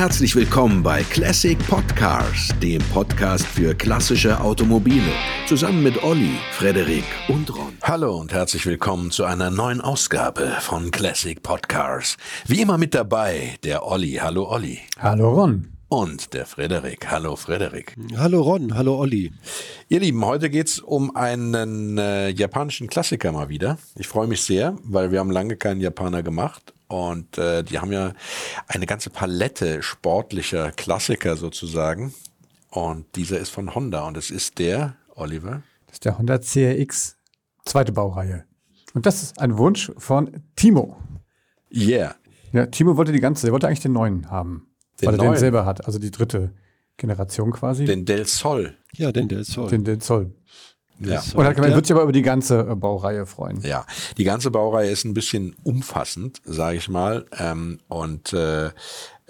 Herzlich willkommen bei Classic Podcars, dem Podcast für klassische Automobile. Zusammen mit Olli, Frederik und Ron. Hallo und herzlich willkommen zu einer neuen Ausgabe von Classic Podcars. Wie immer mit dabei der Olli. Hallo Olli. Hallo Ron. Und der Frederik. Hallo Frederik. Hallo Ron, hallo Olli. Ihr Lieben, heute geht's um einen äh, japanischen Klassiker mal wieder. Ich freue mich sehr, weil wir haben lange keinen Japaner gemacht und äh, die haben ja eine ganze Palette sportlicher Klassiker sozusagen. Und dieser ist von Honda und es ist der, Oliver? Das ist der Honda CRX, zweite Baureihe. Und das ist ein Wunsch von Timo. Yeah. Ja, Timo wollte die ganze, er wollte eigentlich den neuen haben. Den weil er neuen? den selber hat, also die dritte Generation quasi. Den Del Sol. Ja, denn der Zoll. den, den Zoll. Ja. Und hat gemeint, wird sich aber über die ganze äh, Baureihe freuen. Ja, die ganze Baureihe ist ein bisschen umfassend, sage ich mal. Ähm, und äh,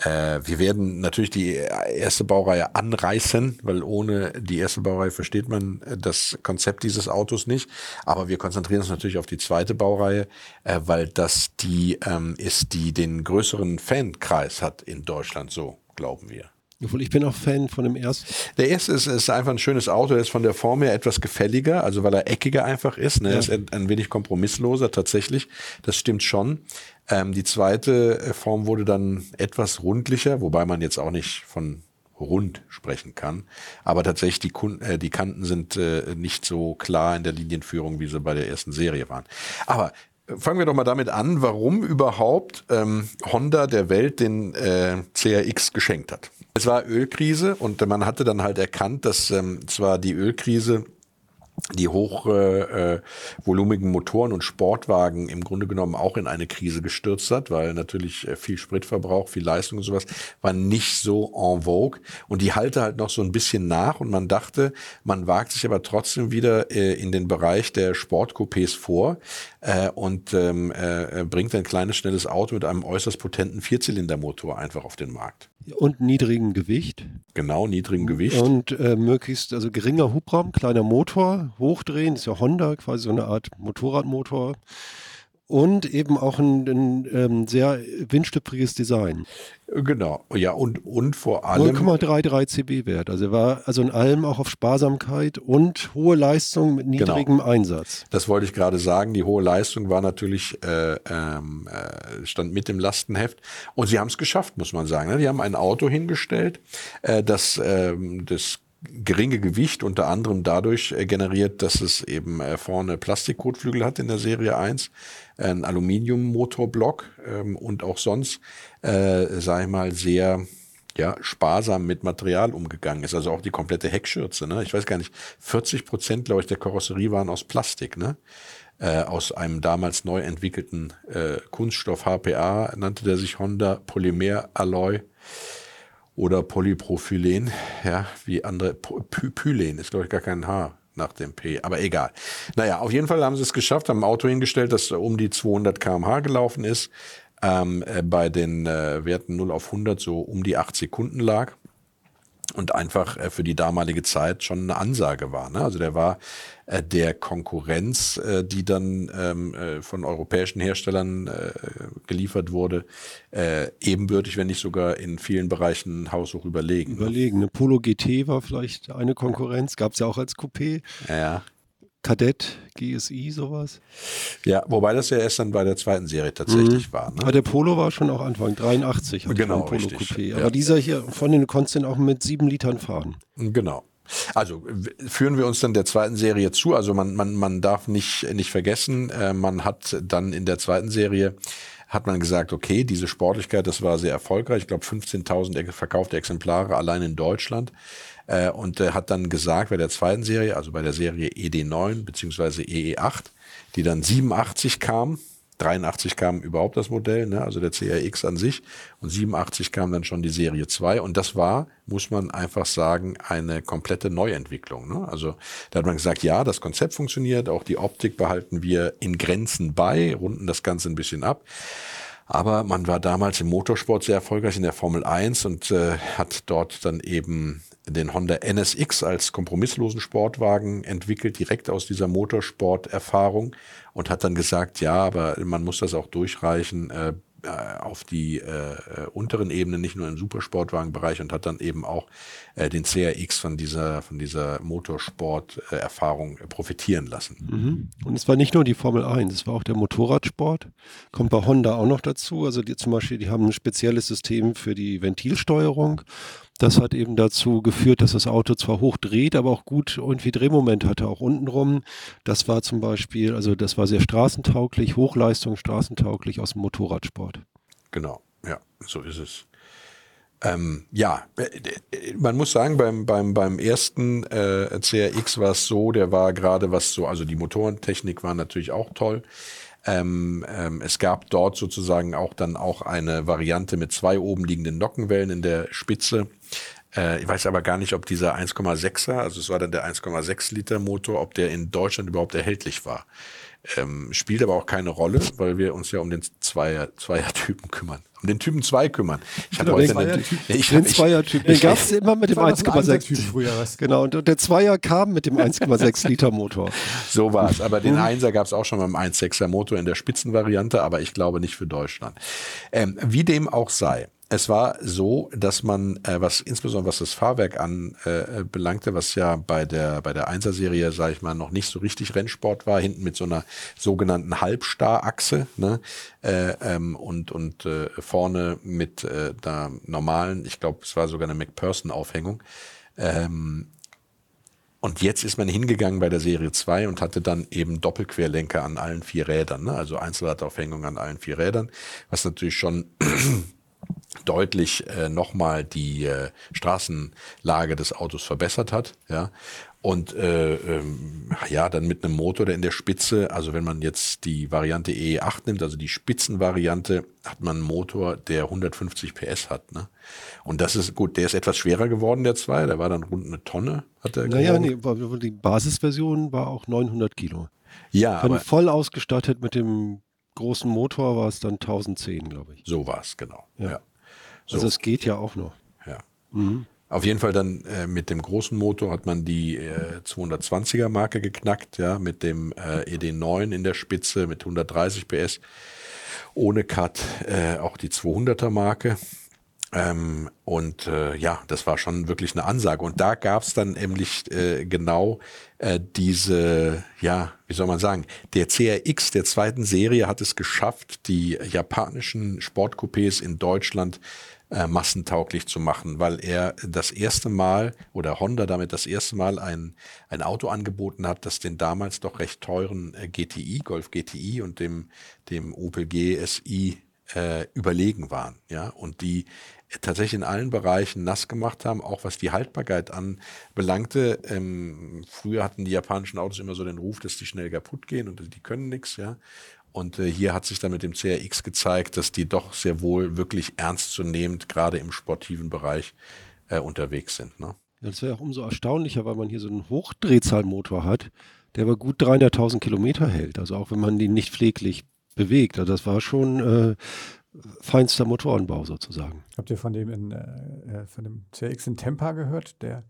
äh, wir werden natürlich die erste Baureihe anreißen, weil ohne die erste Baureihe versteht man äh, das Konzept dieses Autos nicht. Aber wir konzentrieren uns natürlich auf die zweite Baureihe, äh, weil das die ähm, ist, die den größeren Fankreis hat in Deutschland, so glauben wir. Obwohl ich bin auch Fan von dem ersten. Der erste ist, ist einfach ein schönes Auto, der ist von der Form her etwas gefälliger, also weil er eckiger einfach ist. Ne? Er Ja. ist ein, ein wenig kompromissloser tatsächlich, das stimmt schon. Ähm, die zweite äh, Form wurde dann etwas rundlicher, wobei man jetzt auch nicht von rund sprechen kann. Aber tatsächlich, die, Kun äh, die Kanten sind äh, nicht so klar in der Linienführung, wie sie bei der ersten Serie waren. Aber fangen wir doch mal damit an, warum überhaupt ähm, Honda der Welt den äh, CRX geschenkt hat. Es war Ölkrise und man hatte dann halt erkannt, dass ähm, zwar die Ölkrise die hochvolumigen äh, volumigen Motoren und Sportwagen im Grunde genommen auch in eine Krise gestürzt hat, weil natürlich äh, viel Spritverbrauch, viel Leistung und sowas war nicht so en vogue und die halte halt noch so ein bisschen nach und man dachte, man wagt sich aber trotzdem wieder äh, in den Bereich der Sportcoupés vor äh, und ähm, äh, bringt ein kleines, schnelles Auto mit einem äußerst potenten Vierzylindermotor einfach auf den Markt. Und niedrigem Gewicht. Genau, niedrigem Gewicht. Und äh, möglichst, also geringer Hubraum, kleiner Motor, hochdrehen, ist ja Honda, quasi so eine Art Motorradmotor. Und eben auch ein, ein ähm, sehr windstüppriges Design. Genau, ja, und, und vor allem. 0,33 CB-Wert. Also er war also in allem auch auf Sparsamkeit und hohe Leistung mit Genau. niedrigem Einsatz. Das wollte ich gerade sagen. Die hohe Leistung war natürlich, äh, ähm, äh, stand mit im Lastenheft. Und sie haben es geschafft, muss man sagen. Die haben ein Auto hingestellt, äh, das ähm, das geringe Gewicht unter anderem dadurch äh, generiert, dass es eben äh, vorne Plastikkotflügel hat in der Serie 1, ein Aluminiummotorblock ähm, und auch sonst, äh, sag ich mal, sehr ja, sparsam mit Material umgegangen ist. Also auch die komplette Heckschürze. Ne? Ich weiß gar nicht, 40 Prozent, glaube ich, der Karosserie waren aus Plastik. Ne? Äh, aus einem damals neu entwickelten äh, Kunststoff HPA nannte der sich Honda Polymer Alloy oder Polypropylen, ja, wie andere, Pylen ist, glaube ich, gar kein H nach dem P, aber egal. Naja, auf jeden Fall haben sie es geschafft, haben ein Auto hingestellt, das um die 200 km/h gelaufen ist, ähm, äh, bei den äh, Werten 0 auf 100 so um die 8 Sekunden lag und einfach äh, für die damalige Zeit schon eine Ansage war. Ne? Also der war äh, der Konkurrenz, äh, die dann ähm, äh, von europäischen Herstellern äh, geliefert wurde, äh, ebenbürtig, wenn nicht sogar in vielen Bereichen haushoch überlegen. ne? Überlegen. Eine Polo GT war vielleicht eine Konkurrenz, gab es ja auch als Coupé. Ja. Kadett, GSI, sowas. ja, wobei das ja erst dann bei der zweiten Serie tatsächlich war. Ne? Aber der Polo war schon auch Anfang 83. hatte Genau, Polo richtig. Coupé. Ja. Aber dieser hier, von den konntest du den auch mit sieben Litern fahren. Genau. Also führen wir uns dann der zweiten Serie zu. Also man, man, man darf nicht, nicht vergessen, äh, man hat dann in der zweiten Serie hat man gesagt, okay, diese Sportlichkeit, das war sehr erfolgreich. Ich glaube, 15.000 ex- verkaufte Exemplare allein in Deutschland. Äh, und äh, hat dann gesagt, bei der zweiten Serie, also bei der Serie ED9 beziehungsweise EE8, die dann 87 kam, 83 kam überhaupt das Modell, ne? also der CRX an sich. Und 87 kam dann schon die Serie 2. Und das war, muss man einfach sagen, eine komplette Neuentwicklung. Ne? Also da hat man gesagt, ja, das Konzept funktioniert, auch die Optik behalten wir in Grenzen bei, runden das Ganze ein bisschen ab. Aber man war damals im Motorsport sehr erfolgreich in der Formel 1 und äh, hat dort dann eben den Honda NSX als kompromisslosen Sportwagen entwickelt, direkt aus dieser Motorsport-Erfahrung und hat dann gesagt, ja, aber man muss das auch durchreichen äh, äh, auf die äh, äh, unteren Ebenen, nicht nur im Supersportwagenbereich und hat dann eben auch äh, den CRX von dieser, von dieser Motorsport-Erfahrung äh, profitieren lassen. Mhm. Und es war nicht nur die Formel 1, es war auch der Motorradsport. Kommt bei Honda auch noch dazu. Also die, zum Beispiel, die haben ein spezielles System für die Ventilsteuerung. Das hat eben dazu geführt, dass das Auto zwar hoch dreht, aber auch gut irgendwie Drehmoment hatte, auch untenrum. Das war zum Beispiel, also das war sehr straßentauglich, Hochleistung straßentauglich aus dem Motorradsport. Genau, ja, so ist es. Ähm, ja, äh, äh, man muss sagen, beim, beim, beim ersten äh, CRX war es so, der war gerade was so, also die Motorentechnik war natürlich auch toll. Ähm, ähm, es gab dort sozusagen auch dann auch eine Variante mit zwei oben liegenden Nockenwellen in der Spitze. Äh, ich weiß aber gar nicht, ob dieser 1,6er, also es war dann der 1,6 Liter Motor, ob der in Deutschland überhaupt erhältlich war. Ähm, spielt aber auch keine Rolle, weil wir uns ja um den Zweier, Zweier-Typen kümmern. Um den Typen 2 kümmern. Ich hatte heute einen, ich den Zweier-Typ. Den gab es immer mit dem 1,6. Genau, und der Zweier kam mit dem 1,6 Liter Motor. So war es. Aber den. Einser gab es auch schon beim 1,6er Motor in der Spitzenvariante, aber ich glaube nicht für Deutschland. Ähm, wie dem auch sei es war so, dass man, äh, was insbesondere was das Fahrwerk anbelangte, äh, was ja bei der bei der Einser-Serie, sage ich mal, noch nicht so richtig Rennsport war, hinten mit so einer sogenannten Halbstar-Achse ne? äh, ähm, und und äh, vorne mit äh, der normalen, ich glaube, es war sogar eine McPherson-Aufhängung. Ähm, und jetzt ist man hingegangen bei der Serie 2 und hatte dann eben Doppelquerlenker an allen vier Rädern, ne? also Einzelradaufhängung an allen vier Rädern, was natürlich schon deutlich äh, nochmal die äh, Straßenlage des Autos verbessert hat. Ja. Und äh, ähm, ja, dann mit einem Motor, der in der Spitze, also wenn man jetzt die Variante E8 nimmt, also die Spitzenvariante, hat man einen Motor, der 150 PS hat. Ne? Und das ist gut, der ist etwas schwerer geworden, der 2, der war dann rund eine Tonne, hat er Naja, nee, die Basisversion war auch 900 Kilo. Ja, aber voll ausgestattet mit dem großen Motor war es dann 1010, glaube ich. So war es, genau. Ja. ja. So. Also es geht ja auch noch. Ja. Mhm. Auf jeden Fall dann äh, mit dem großen Motor hat man die äh, 220er Marke geknackt, ja, mit dem äh, ED9 in der Spitze mit 130 PS, ohne Cut äh, auch die 200er Marke. Ähm, und äh, ja, das war schon wirklich eine Ansage. Und da gab es dann nämlich äh, genau äh, diese, ja, wie soll man sagen, der CRX der zweiten Serie hat es geschafft, die japanischen Sportcoupés in Deutschland äh, massentauglich zu machen, weil er das erste Mal oder Honda damit das erste Mal ein, ein Auto angeboten hat, das den damals doch recht teuren äh, GTI, Golf GTI und dem, dem Opel GSI äh, überlegen waren, ja, und die tatsächlich in allen Bereichen nass gemacht haben, auch was die Haltbarkeit anbelangte. Ähm, früher hatten die japanischen Autos immer so den Ruf, dass die schnell kaputt gehen und die können nichts, ja. Und äh, hier hat sich dann mit dem CRX gezeigt, dass die doch sehr wohl wirklich ernstzunehmend gerade im sportiven Bereich äh, unterwegs sind. Ne? Das wäre auch umso erstaunlicher, weil man hier so einen Hochdrehzahlmotor hat, der aber gut 300.000 Kilometer hält. Also auch wenn man den nicht pfleglich bewegt. Also das war schon äh, feinster Motorenbau sozusagen. Habt ihr von dem, in, äh, äh von dem CRX in Tempa gehört, der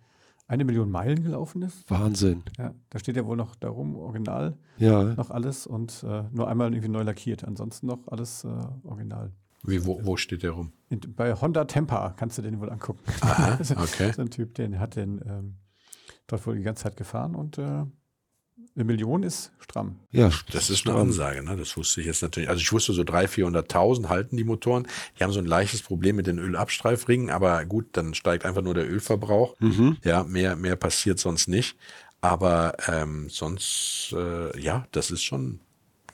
eine Million Meilen gelaufen ist. Wahnsinn. Ja, da steht ja wohl noch darum, original. Ja. Noch alles und äh, nur einmal irgendwie neu lackiert. Ansonsten noch alles äh, original. Wie, wo, wo steht der rum? In, bei Honda Tempa kannst du den wohl angucken. Aha, okay. so ein Typ, den hat den ähm, dort wohl die ganze Zeit gefahren und äh, eine Million ist stramm. Ja, das ist eine Ansage. Ne? Das wusste ich jetzt natürlich. Also ich wusste so 300.000, 400.000 halten die Motoren. Die haben so ein leichtes Problem mit den Ölabstreifringen, aber gut, dann steigt einfach nur der Ölverbrauch. Mhm. Ja, mehr, mehr passiert sonst nicht. Aber ähm, sonst, äh, ja, das ist schon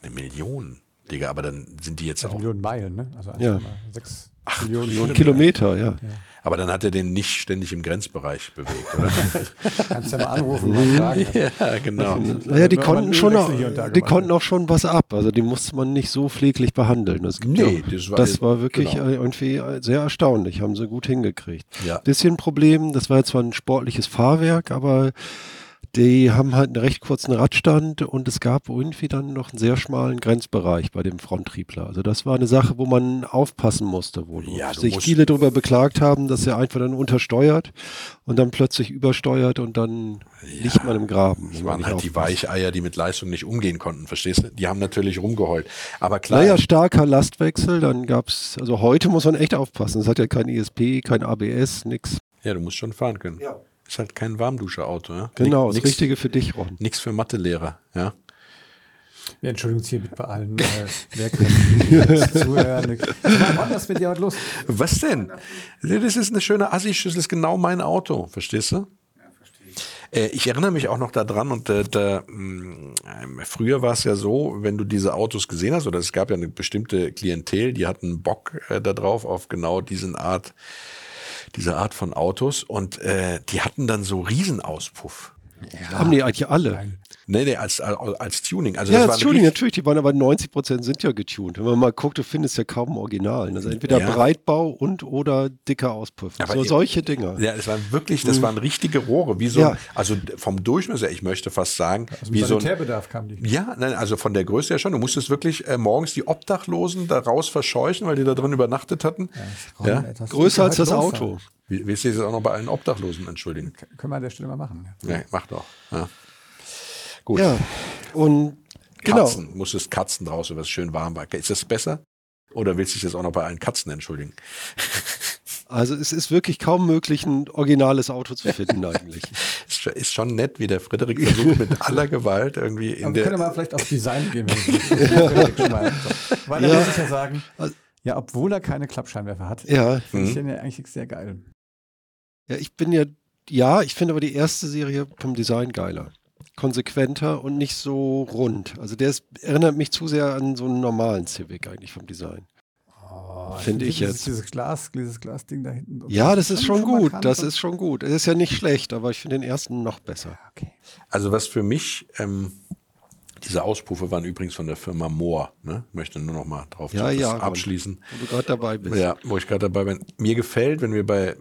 eine Million, Digga. Aber dann sind die jetzt also auch. Millionen Meilen, ne? Also ja. 6 Millionen, Millionen Kilometer, ja. ja. Aber dann hat er den nicht ständig im Grenzbereich bewegt, oder? Kannst ja mal anrufen und fragen. ja, genau. Naja, die konnten schon auch, die konnten auch schon was ab. Also die musste man nicht so pfleglich behandeln. Das, nee, ja, das war, das war wirklich genau. irgendwie sehr erstaunlich. Haben sie gut hingekriegt. Ja. Bisschen Problem, das war jetzt zwar ein sportliches Fahrwerk, aber die haben halt einen recht kurzen Radstand und es gab irgendwie dann noch einen sehr schmalen Grenzbereich bei dem Fronttriebler. Also das war eine Sache, wo man aufpassen musste, wo Ja, sich viele darüber beklagt haben, dass er einfach dann untersteuert und dann plötzlich übersteuert und dann liegt man im Graben. Das wenn man waren halt die aufpasst. Weicheier, die mit Leistung nicht umgehen konnten, verstehst du? Die haben natürlich rumgeheult. Aber klar, Naja, starker Lastwechsel, dann gab's, also heute muss man echt aufpassen. Es hat ja kein ESP, kein ABS, nix. ja, du musst schon fahren können. Ja. Ist halt kein Warmduscherauto. Ja? Genau, das Nix- Richtige für dich, Ron. Nichts für Mathelehrer, ja. Wir entschuldigen uns hiermit bei allen äh, Lehrkräften, die zuhören. Ist mit dir heute los? Was denn? Das ist eine schöne Assi-Schüssel, ist genau mein Auto, verstehst du? Äh, Ich erinnere mich auch noch daran und äh, da, mh, ähm, früher war es ja so, wenn du diese Autos gesehen hast, oder es gab ja eine bestimmte Klientel, die hatten Bock äh, darauf, auf genau diesen Art, diese Art von Autos und äh, die hatten dann so Riesenauspuff. Haben die eigentlich alle. Nee, nee, als, als, als Tuning. Also Ja, das war Tuning, natürlich, die waren aber 90 Prozent sind ja getuned. Wenn man mal guckt, du findest ja kaum ein Original. Also entweder Ja. Breitbau und oder dicker Auspuff. Aber so ihr- solche Dinger. Ja, es waren wirklich, das waren richtige Rohre, wie so, Ja. ein, also vom Durchmesser, ich möchte fast sagen, Aus dem wie so ein, Sanitärbedarf kam die. Ja, nein, also von der Größe her schon. Du musstest wirklich äh, morgens die Obdachlosen da raus verscheuchen, weil die da drin übernachtet hatten. Ja. Größer als das Auto. Wie, willst du das auch noch bei allen Obdachlosen entschuldigen? Können wir an der Stelle mal machen. Ja. Ja, mach doch. Ja. Gut. Ja, und genau. Katzen, musstest Katzen draußen, was schön warm war. Ist das besser? Oder willst du dich jetzt auch noch bei allen Katzen entschuldigen? Also es ist wirklich kaum möglich, ein originales Auto zu finden eigentlich. Ist, schon- nett, wie der Frederik versucht, mit aller Gewalt irgendwie in Aber wir können der. mal vielleicht auf Design gehen. Wenn ich schon mal. So. Weil da Ja. muss ich ja sagen, ja, obwohl er keine Klappscheinwerfer hat, Ja, finde ich Mhm. den ja eigentlich sehr geil. ja ich bin ja, ja, ich finde aber die erste Serie vom Design geiler. Konsequenter und nicht so rund. Also der ist, erinnert mich zu sehr an so einen normalen Civic eigentlich vom Design. Oh, Finde ich dieses- jetzt. Dieses Glas, dieses Glasding da hinten. Ja, das ist schon gut. Das ist schon gut. Es ist ja nicht schlecht, aber ich finde den ersten noch besser. Okay. Also was für mich, ähm, diese Auspuffe waren übrigens von der Firma Moore. Ne? Möchte nur noch mal drauf Ja, das ja, abschließen. Wo du gerade dabei bist. Ja, wo ich gerade dabei bin. Mir gefällt, wenn wir bei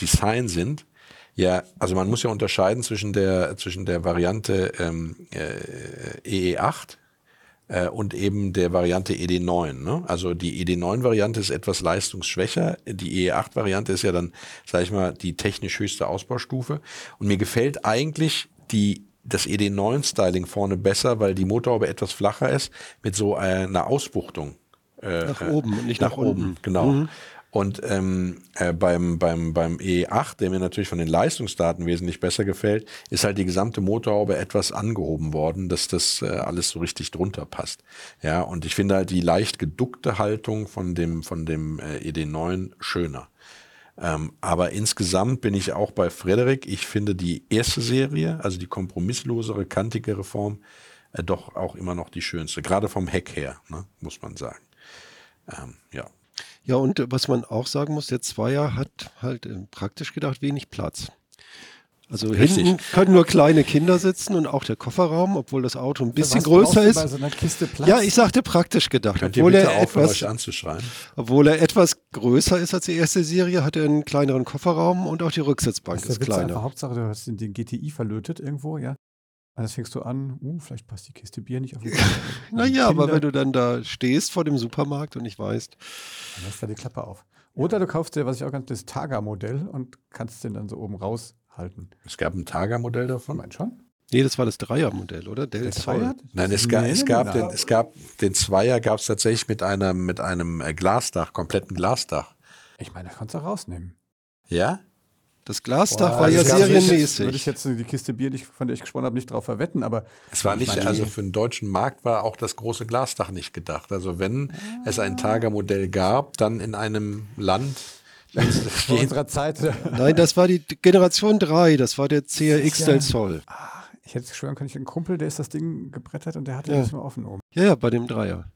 Design sind, ja, also man muss ja unterscheiden zwischen der, zwischen der Variante ähm, äh, EE8 äh, und eben der Variante ED9. Ne? Also die ED9-Variante ist etwas leistungsschwächer. Die EE8-Variante ist ja dann, sage ich mal, die technisch höchste Ausbaustufe. Und mir gefällt eigentlich die das ED9-Styling vorne besser, weil die Motorhaube etwas flacher ist, mit so einer Ausbuchtung. Äh, Nach äh, oben nicht nach, nach oben. unten. Genau. Mhm. Und ähm, äh, beim, beim, beim E8, der mir natürlich von den Leistungsdaten wesentlich besser gefällt, ist halt die gesamte Motorhaube etwas angehoben worden, dass das äh, alles so richtig drunter passt. Ja, und ich finde halt die leicht geduckte Haltung von dem, von dem äh, ED9 schöner. Ähm, aber insgesamt bin ich auch bei Frederik. Ich finde die erste Serie, also die kompromisslosere, kantigere Form, äh, doch auch immer noch die schönste. Gerade vom Heck her, ne, muss man sagen. Ähm, ja. Ja, und äh, was man auch sagen muss, der Zweier hat halt äh, praktisch gedacht wenig Platz. Also Richtig. hinten können nur kleine Kinder sitzen und auch der Kofferraum, obwohl das Auto ein bisschen Was größer du ist. Bei so einer Kiste Platz? Ja, ich sagte praktisch gedacht. Könnt ihr Obwohl bitte er, etwas, euch anzuschreien? obwohl er etwas größer ist als die erste Serie, hat er einen kleineren Kofferraum und auch die Rücksitzbank Das ist ist kleiner. Hauptsache, du hast den, den GTI verlötet irgendwo, ja. Und jetzt fängst du an, uh, vielleicht passt die Kiste Bier nicht auf den Naja, aber wenn du dann da stehst vor dem Supermarkt und nicht weißt, Dann lässt er die Klappe auf. Oder du kaufst dir, was ich auch ganz, das Targa-Modell und kannst den dann so oben raushalten. Es gab ein Targa-Modell davon. Meinst schon? nee, das war das Dreiermodell, oder? Del. Zweier? Nein, es, ga, es, gab nein. den, es gab den Zweier gab es tatsächlich mit einem, mit einem äh, Glasdach, kompletten Glasdach. Ich meine, da kannst du rausnehmen. Ja? Das Glasdach Boah, war ja serienmäßig. Würde ich jetzt die Kiste Bier, die ich- von der ich gesprochen habe, nicht drauf verwetten, aber Es war Ich nicht, meine, also für den deutschen Markt war auch das große Glasdach nicht gedacht. Also wenn es ein Targa-Modell gab, dann in einem Land, vor unserer Zeit, Nein, das war die Generation 3, das war der CRX ja- Del Sol. ich hätte schwören können, ich einen Kumpel, der ist das Ding gebrettert und der hatte Ja. das mal offen oben. Ja, ja, bei dem Dreier.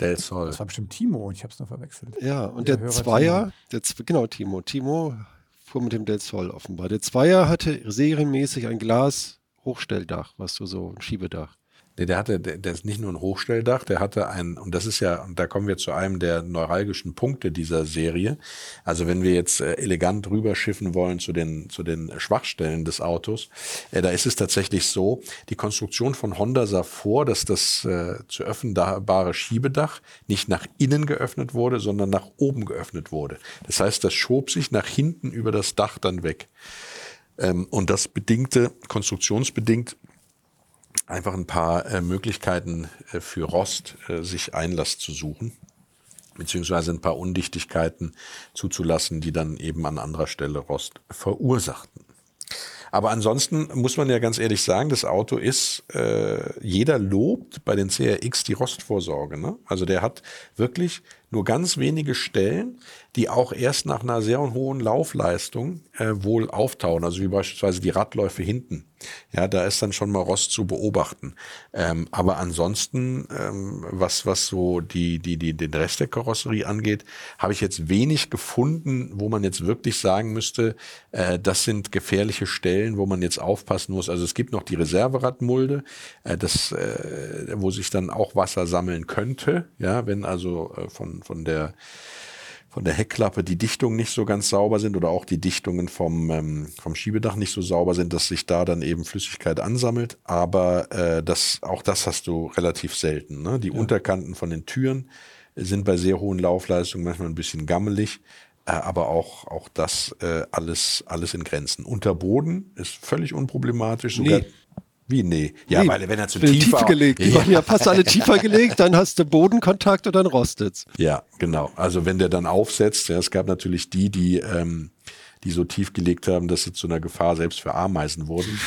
Del Sol. Das war bestimmt Timo und ich habe es nur verwechselt. Ja, und Der der Zweier, der, Z- genau, Timo. Timo fuhr mit dem Del Sol offenbar. Der Zweier hatte serienmäßig ein Glas-Hochstelldach, was du so, ein Schiebedach. Nee, der hatte, der, der ist nicht nur ein Hochstelldach, der hatte ein, und das ist ja, und da kommen wir zu einem der neuralgischen Punkte dieser Serie. Also wenn wir jetzt äh, elegant rüberschiffen wollen zu den, zu den Schwachstellen des Autos, äh, da ist es tatsächlich so, die Konstruktion von Honda sah vor, dass das äh, zu öffnbare Schiebedach nicht nach innen geöffnet wurde, sondern nach oben geöffnet wurde. Das heißt, das schob sich nach hinten über das Dach dann weg. Ähm, und das bedingte, konstruktionsbedingt, einfach ein paar äh, Möglichkeiten äh, für Rost, äh, sich Einlass zu suchen, beziehungsweise ein paar Undichtigkeiten zuzulassen, die dann eben an anderer Stelle Rost verursachten. Aber ansonsten muss man ja ganz ehrlich sagen, das Auto ist, äh, jeder lobt bei den CRX die Rostvorsorge. Ne? Also der hat wirklich nur ganz wenige Stellen, die auch erst nach einer sehr hohen Laufleistung äh, wohl auftauen, also wie beispielsweise die Radläufe hinten. Ja, da ist dann schon mal Rost zu beobachten. Ähm, aber ansonsten, ähm, was, was so die, die, die, den Rest der Karosserie angeht, habe ich jetzt wenig gefunden, wo man jetzt wirklich sagen müsste, äh, das sind gefährliche Stellen, wo man jetzt aufpassen muss. Also es gibt noch die Reserveradmulde, äh, das, äh, wo sich dann auch Wasser sammeln könnte, ja, wenn also äh, von von, der von der Heckklappe die Dichtungen nicht so ganz sauber sind oder auch die Dichtungen vom, ähm, vom Schiebedach nicht so sauber sind, dass sich da dann eben Flüssigkeit ansammelt. Aber äh, das, auch das hast du relativ selten. Ne? Die ja. Unterkanten von den Türen sind bei sehr hohen Laufleistungen manchmal ein bisschen gammelig. Äh, aber auch, auch das äh, alles, alles in Grenzen. Unterboden ist völlig unproblematisch. Sogar, nee. Wie nee? Ja, nee, weil wenn er zu tief, tief war. gelegt. Die ja. waren ja fast alle tiefer gelegt, dann hast du Bodenkontakt und dann rostet's. Ja, genau. Also wenn der dann aufsetzt, ja, es gab natürlich die, die ähm, die so tief gelegt haben, dass sie zu einer Gefahr selbst für Ameisen wurden.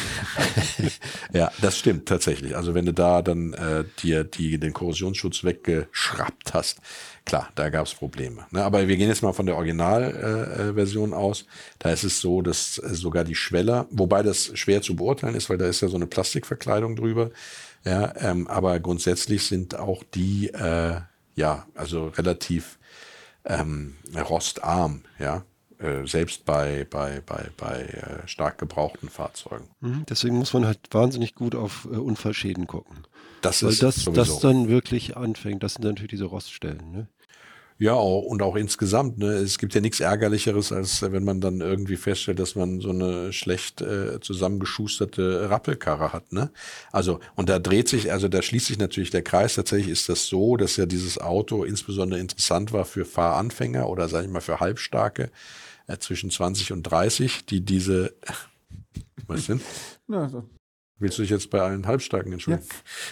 ja, das stimmt tatsächlich. Also wenn du da dann äh, dir die, den Korrosionsschutz weggeschraubt hast, klar, da gab es Probleme. Ne? Aber wir gehen jetzt mal von der Originalversion äh, aus. Da ist es so, dass äh, sogar die Schweller, wobei das schwer zu beurteilen ist, weil da ist ja so eine Plastikverkleidung drüber. Ja, ähm, aber grundsätzlich sind auch die, äh, ja, also relativ ähm, rostarm, ja. Äh, selbst bei, bei, bei, bei äh, stark gebrauchten Fahrzeugen. Mhm, deswegen muss man halt wahnsinnig gut auf äh, Unfallschäden gucken. Das Weil ist das, das dann wirklich anfängt. Das sind natürlich diese Roststellen. Ne? Ja, und auch insgesamt. Ne? Es gibt ja nichts Ärgerlicheres, als wenn man dann irgendwie feststellt, dass man so eine schlecht äh, zusammengeschusterte Rappelkarre hat. Ne? Also, und da dreht sich, also da schließt sich natürlich der Kreis. Tatsächlich ist das so, dass ja dieses Auto insbesondere interessant war für Fahranfänger oder sage ich mal für Halbstarke äh, zwischen 20 und 30, die diese, was denn? So. Willst du dich jetzt bei allen Halbstarken entschuldigen?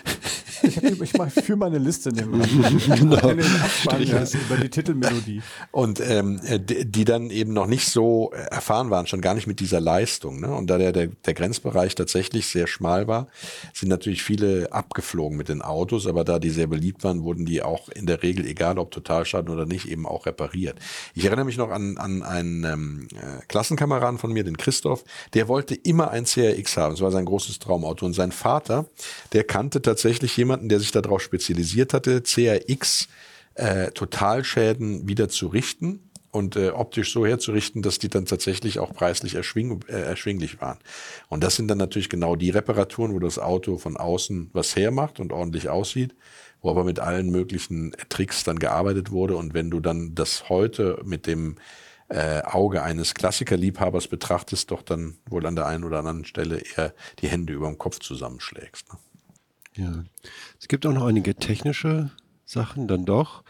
Ja. Ich, ich mache für meine Liste nehmen. genau. Über die Titelmelodie. Und ähm, die dann eben noch nicht so erfahren waren, schon gar nicht mit dieser Leistung. Ne? Und da der, der, der Grenzbereich tatsächlich sehr schmal war, sind natürlich viele abgeflogen mit den Autos, aber da die sehr beliebt waren, wurden die auch in der Regel, egal ob Totalschaden oder nicht, eben auch repariert. Ich erinnere mich noch an, an einen ähm, äh, Klassenkameraden von mir, den Christoph, der wollte immer ein CRX haben. Das war sein großes Traumauto. Und sein Vater, der kannte tatsächlich jemanden, jemanden, der sich darauf spezialisiert hatte, CRX äh, Totalschäden wieder zu richten und äh, optisch so herzurichten, dass die dann tatsächlich auch preislich erschwing, äh, erschwinglich waren. Und das sind dann natürlich genau die Reparaturen, wo das Auto von außen was hermacht und ordentlich aussieht, wo aber mit allen möglichen Tricks dann gearbeitet wurde. Und wenn du dann das heute mit dem äh, Auge eines Klassikerliebhabers betrachtest, doch dann wohl an der einen oder anderen Stelle eher die Hände über dem Kopf zusammenschlägst. Ne? Ja. Es gibt auch noch einige technische Sachen dann doch.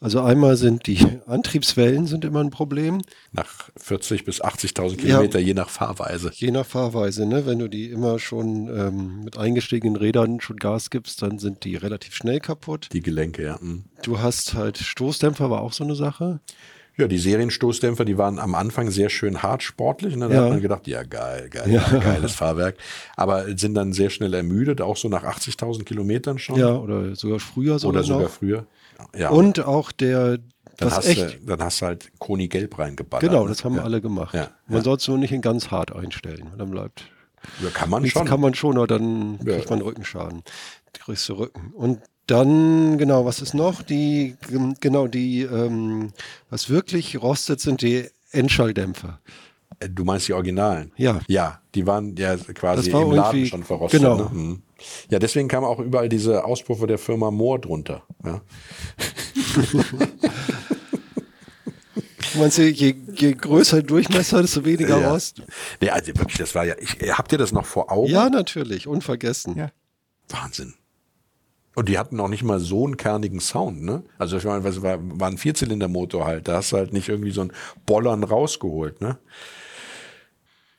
Also einmal sind die Antriebswellen sind immer ein Problem. Nach 40 bis 80.000 Kilometer, ja, je nach Fahrweise. Je nach Fahrweise, ne? Wenn du die immer schon ähm, mit eingestiegenen Rädern schon Gas gibst, dann sind die relativ schnell kaputt. Die Gelenke, ja. Mhm. Du hast halt Stoßdämpfer, war auch so eine Sache. Ja, die Serienstoßdämpfer, die waren am Anfang sehr schön hart sportlich. Ne? Da ja. hat man gedacht, ja geil, geil, ja. geiles Fahrwerk. Aber sind dann sehr schnell ermüdet, auch so nach 80.000 Kilometern schon. Ja, oder sogar früher sogar Oder sogar noch. früher. Ja. Und auch der, dann hast, echt, du, dann hast du halt Koni Gelb reingeballert. Genau, das haben ja. alle gemacht. Ja. Man ja. soll es nur nicht in ganz hart einstellen. Dann bleibt. Ja, kann man schon. kann man schon, aber dann kriegt man Rückenschaden. Kriegst du Rücken. Und dann, genau, was ist noch? Die, genau, die, ähm, was wirklich rostet, sind die Endschalldämpfer. Äh, Du meinst die Originalen? Ja. Ja, die waren ja quasi war im Laden schon verrostet. genau. Ne? Mhm. Ja, deswegen kamen auch überall diese Auspuffe der Firma Moore drunter. Ja. Meinst du, je, je größer der Durchmesser, desto weniger Ja. Rost? Nee, also wirklich, das war ja. Ich, habt ihr das noch vor Augen? Ja, natürlich, unvergessen. Ja. Wahnsinn. Und die hatten auch nicht mal so einen kernigen Sound, ne? Also ich meine, was war, war ein Vierzylindermotor halt. Da hast du halt nicht irgendwie so einen Bollern rausgeholt, ne?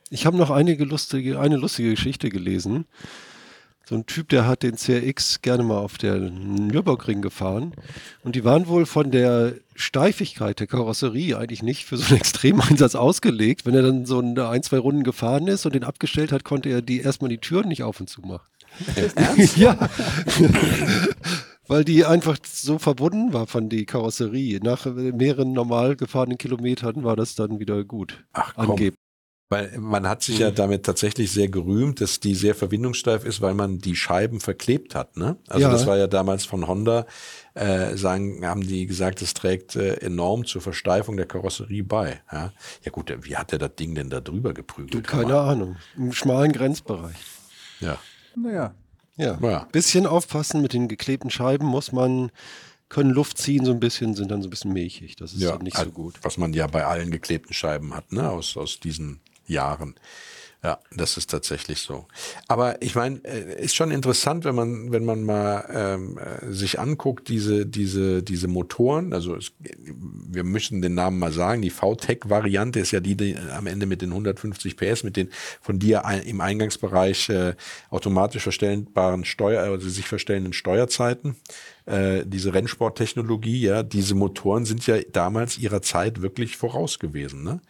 Ich habe noch einige lustige, eine lustige Geschichte gelesen. So ein Typ, der hat den CRX gerne mal auf der Nürburgring gefahren. Und die waren wohl von der Steifigkeit der Karosserie eigentlich nicht für so einen Extremeinsatz ausgelegt. Wenn er dann so eine ein, zwei Runden gefahren ist und den abgestellt hat, konnte er die erstmal die Türen nicht auf und zu machen. ja. Weil die einfach so verbunden war von die Karosserie. Nach mehreren normal gefahrenen Kilometern war das dann wieder gut. Ach, komm. Angeblich. Weil man hat sich ja damit tatsächlich sehr gerühmt, dass die sehr verbindungssteif ist, weil man die Scheiben verklebt hat. Ne? Also Ja. das war ja damals von Honda, äh, sagen, haben die gesagt, es trägt äh, enorm zur Versteifung der Karosserie bei. Ja, ja gut, wie hat er das Ding denn da drüber geprügelt? Keine Ahnung. Im schmalen Grenzbereich. Ja. Naja, Ja. Ja. Bisschen aufpassen mit den geklebten Scheiben muss man, können Luft ziehen so ein bisschen, sind dann so ein bisschen milchig. Das ist ja, nicht also, so gut. Was man ja bei allen geklebten Scheiben hat, ne, aus, aus diesen Jahren. Ja, das ist tatsächlich so. Aber ich meine, äh, ist schon interessant, wenn man, wenn man mal ähm, äh, sich anguckt, diese, diese, diese Motoren. Also es, wir müssen den Namen mal sagen. Die VTEC-Variante ist ja die, die am Ende mit den 150 PS, mit den von dir im Eingangsbereich äh, automatisch verstellbaren Steuer, also sich verstellenden Steuerzeiten. Äh, diese Rennsporttechnologie, ja, diese Motoren sind ja damals ihrer Zeit wirklich voraus gewesen. Ne?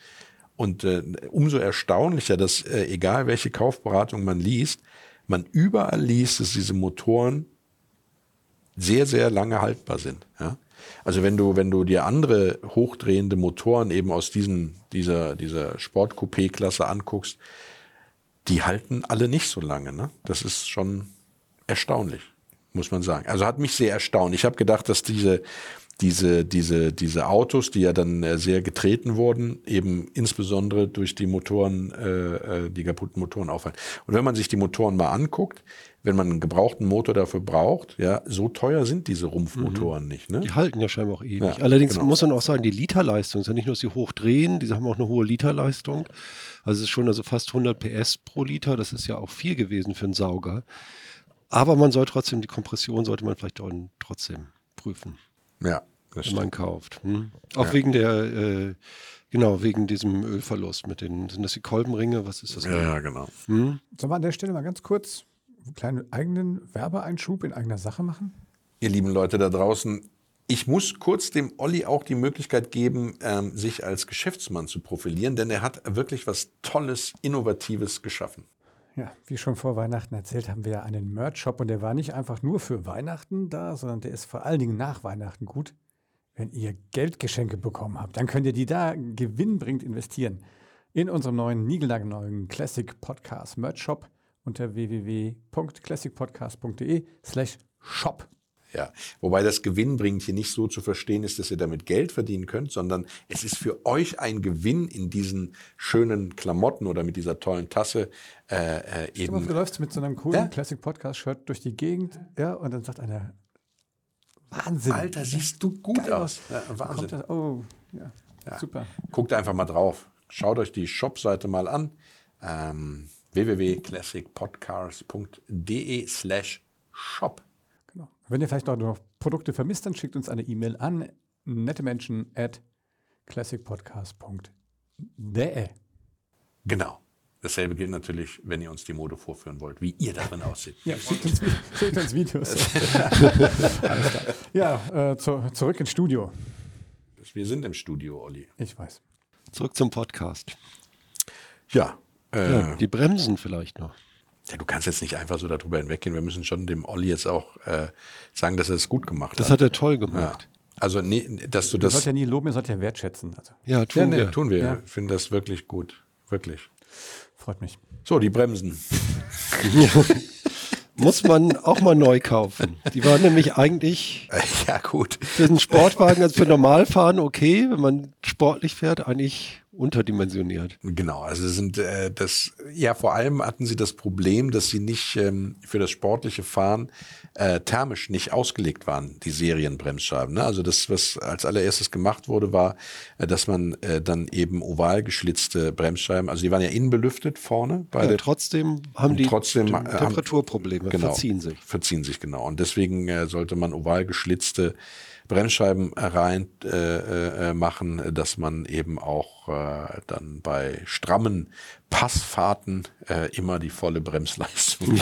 Und äh, umso erstaunlicher, dass äh, egal welche Kaufberatung man liest, man überall liest, dass diese Motoren sehr, sehr lange haltbar sind. Ja? Also wenn du, wenn du dir andere hochdrehende Motoren eben aus diesen, dieser, dieser Sport-Coupé-Klasse anguckst, die halten alle nicht so lange. Ne? Das ist schon erstaunlich, muss man sagen. Also hat mich sehr erstaunt. Ich habe gedacht, dass diese, diese, diese, diese Autos, die ja dann äh, sehr getreten wurden, eben insbesondere durch die Motoren, äh, äh, die kaputten Motoren auffallen. Und wenn man sich die Motoren mal anguckt, wenn man einen gebrauchten Motor dafür braucht, ja, so teuer sind diese Rumpfmotoren nicht. Ne? Die halten ja scheinbar auch ewig. Ja, Allerdings genau. muss man auch sagen, die Literleistung ist ja nicht nur, dass sie hochdrehen, die haben auch eine hohe Literleistung. Also es ist schon also fast 100 PS pro Liter. Das ist ja auch viel gewesen für einen Sauger. Aber man soll trotzdem, die Kompression sollte man vielleicht trotzdem prüfen, Ja, das wenn stimmt. man kauft. Hm? Auch Ja. wegen der, äh, genau, wegen diesem Ölverlust mit den, sind das die Kolbenringe? Was ist das? Ja, ja, genau. Hm? sollen wir an der Stelle mal ganz kurz einen kleinen eigenen Werbeeinschub in eigener Sache machen? Ihr lieben Leute da draußen, ich muss kurz dem Olli auch die Möglichkeit geben, ähm, sich als Geschäftsmann zu profilieren, denn er hat wirklich was Tolles, Innovatives geschaffen. Ja, wie schon vor Weihnachten erzählt, haben wir ja einen Merch-Shop und der war nicht einfach nur für Weihnachten da, sondern der ist vor allen Dingen nach Weihnachten gut. Wenn ihr Geldgeschenke bekommen habt, dann könnt ihr die da gewinnbringend investieren. In unserem neuen, niegelnagelneuen Classic Podcast Merch Shop unter www.classicpodcast.de slash shop. Ja, wobei das gewinnbringend hier nicht so zu verstehen ist, dass ihr damit Geld verdienen könnt, sondern es ist für euch ein Gewinn in diesen schönen Klamotten oder mit dieser tollen Tasse äh, äh, vor, Du eben. läufst mit so einem coolen Ja. Classic Podcast Shirt durch die Gegend, ja, und dann sagt einer, Wahnsinn. Alter, siehst du gut Geil. aus. Ja, Wahnsinn. das, oh, ja, super. Guckt einfach mal drauf. Schaut euch die Shop-Seite mal an. Ähm, www.classicpodcast.de slash shop. Genau. Wenn ihr vielleicht noch Produkte vermisst, dann schickt uns eine E-Mail an nettemenschen at classicpodcast.de. Genau. Dasselbe gilt natürlich, wenn ihr uns die Mode vorführen wollt, wie ihr darin aussieht. Ja, schickt uns, schickt uns Videos. Alles klar. Ja, äh, zu, zurück ins Studio. Wir sind im Studio, Olli. Ich weiß. Zurück zum Podcast. Ja. Äh, Ja, die Bremsen vielleicht noch. Ja, du kannst jetzt nicht einfach so darüber hinweggehen. Wir müssen schon dem Olli jetzt auch äh, sagen, dass er es gut gemacht Das hat. hat er toll ja. gemacht. Also, nee, dass du Ihr das. sollt ja nie loben, ihr sollt ja wertschätzen. Also, Ja, ja, tun nee, wir. tun wir. Ja. Ich finde das wirklich gut. Wirklich. freut mich. So, die Bremsen. Muss man auch mal neu kaufen. Die waren nämlich eigentlich ja, gut. für einen Sportwagen, also für Normalfahren okay, wenn man sportlich fährt, eigentlich unterdimensioniert. Genau, also sind äh, das ja vor allem hatten sie das Problem, dass sie nicht ähm, für das sportliche Fahren äh, thermisch nicht ausgelegt waren, die Serienbremsscheiben. Ne? Also das, was als allererstes gemacht wurde, war, äh, dass man äh, dann eben oval geschlitzte Bremsscheiben, also die waren ja innen belüftet vorne. Beide. Ja, trotzdem haben die, trotzdem haben- Temperaturprobleme, Genau. verziehen sich. Verziehen sich, genau. Und deswegen äh, sollte man oval geschlitzte Bremsscheiben rein äh, äh, machen, dass man eben auch äh, dann bei strammen Passfahrten äh, immer die volle Bremsleistung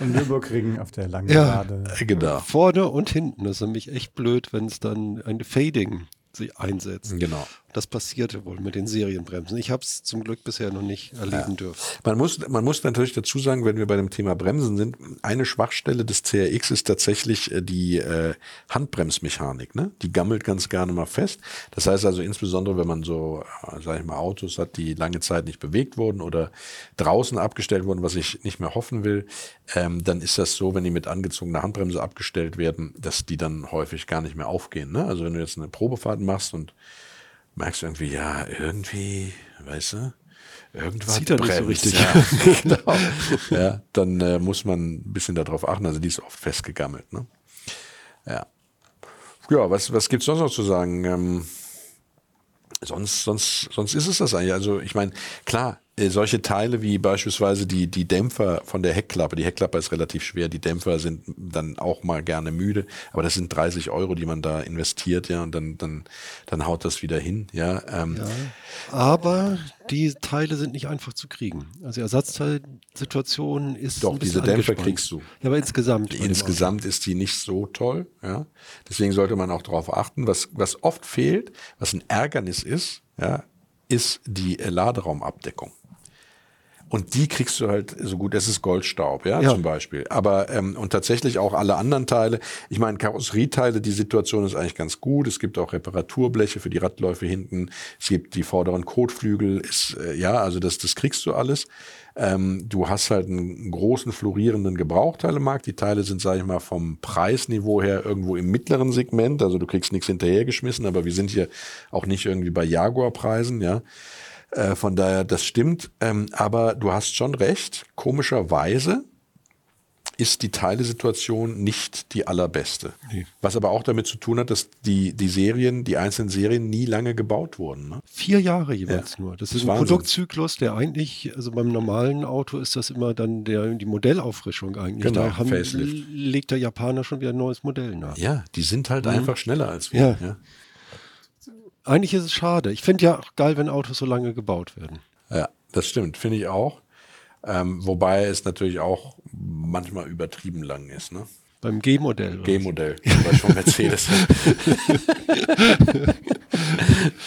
Im Nürburgring auf der langen Ja. Gerade. genau. Vorne und hinten. Das ist nämlich echt blöd, wenn es dann ein Fading sie einsetzt. Genau. Das passierte wohl mit den Serienbremsen. Ich habe es zum Glück bisher noch nicht erleben dürfen. Man muss, man muss natürlich dazu sagen, wenn wir bei dem Thema Bremsen sind, eine Schwachstelle des CRX ist tatsächlich äh, die äh, Handbremsmechanik. Ne? Die gammelt ganz gerne mal fest. Das heißt also insbesondere, wenn man so, äh, sag ich mal, Autos hat, die lange Zeit nicht bewegt wurden oder draußen abgestellt wurden, was ich nicht mehr hoffen will, ähm, dann ist das so, wenn die mit angezogener Handbremse abgestellt werden, dass die dann häufig gar nicht mehr aufgehen. Ne? Also wenn du jetzt eine Probefahrt machst und merkst irgendwie, ja, irgendwie, weißt du, irgendwas Zieht er so richtig. Ja, genau. ja, dann äh, muss man ein bisschen darauf achten. Also die ist oft festgegammelt. Ne? Ja. Ja, was, was gibt's sonst noch zu sagen? Ähm, sonst, sonst, sonst ist es das eigentlich. Also ich meine, klar, solche Teile wie beispielsweise die, die Dämpfer von der Heckklappe, die Heckklappe ist relativ schwer, die Dämpfer sind dann auch mal gerne müde, aber das sind 30 Euro, die man da investiert, ja, und dann, dann, dann haut das wieder hin, ja. Ähm, Aber die Teile sind nicht einfach zu kriegen. Also Ersatzteilsituation ist Doch, diese Dämpfer angespannt. kriegst du. Ja, aber insgesamt. Insgesamt ist die nicht so toll. Ja? Deswegen sollte man auch darauf achten. Was, was oft fehlt, was ein Ärgernis ist, ja, ist die äh, Laderaumabdeckung. Und die kriegst du halt so gut, das ist Goldstaub, ja, Ja. zum Beispiel. Aber ähm, und tatsächlich auch alle anderen Teile. Ich meine, Karosserieteile, die Situation ist eigentlich ganz gut. Es gibt auch Reparaturbleche für die Radläufe hinten. Es gibt die vorderen Kotflügel. Ist, äh, ja, also das, das kriegst du alles. Ähm, du hast halt einen großen florierenden Gebrauchteilemarkt. Die Teile sind, sage ich mal, vom Preisniveau her irgendwo im mittleren Segment. Also du kriegst nichts hinterhergeschmissen, aber wir sind hier auch nicht irgendwie bei Jaguar-Preisen, ja. Äh, von daher, das stimmt. Ähm, aber du hast schon recht. Komischerweise ist die Teilesituation nicht die allerbeste. Was aber auch damit zu tun hat, dass die, die Serien, die einzelnen Serien nie lange gebaut wurden. Ne? Vier Jahre jeweils Ja. nur. Das Das ist ein Wahnsinn. Produktzyklus, der eigentlich, also beim normalen Auto ist das immer dann der, die Modellauffrischung eigentlich. Genau, da haben, Facelift. legt der Japaner schon wieder ein neues Modell nach. Ja, die sind halt einfach schneller als wir. Ja. Ja, Eigentlich ist es schade. Ich finde ja auch geil, wenn Autos so lange gebaut werden. ja das stimmt, finde ich auch. Ähm, wobei es natürlich auch manchmal übertrieben lang ist. Ne? Beim G-Modell. G-Modell, zum Beispiel von Mercedes.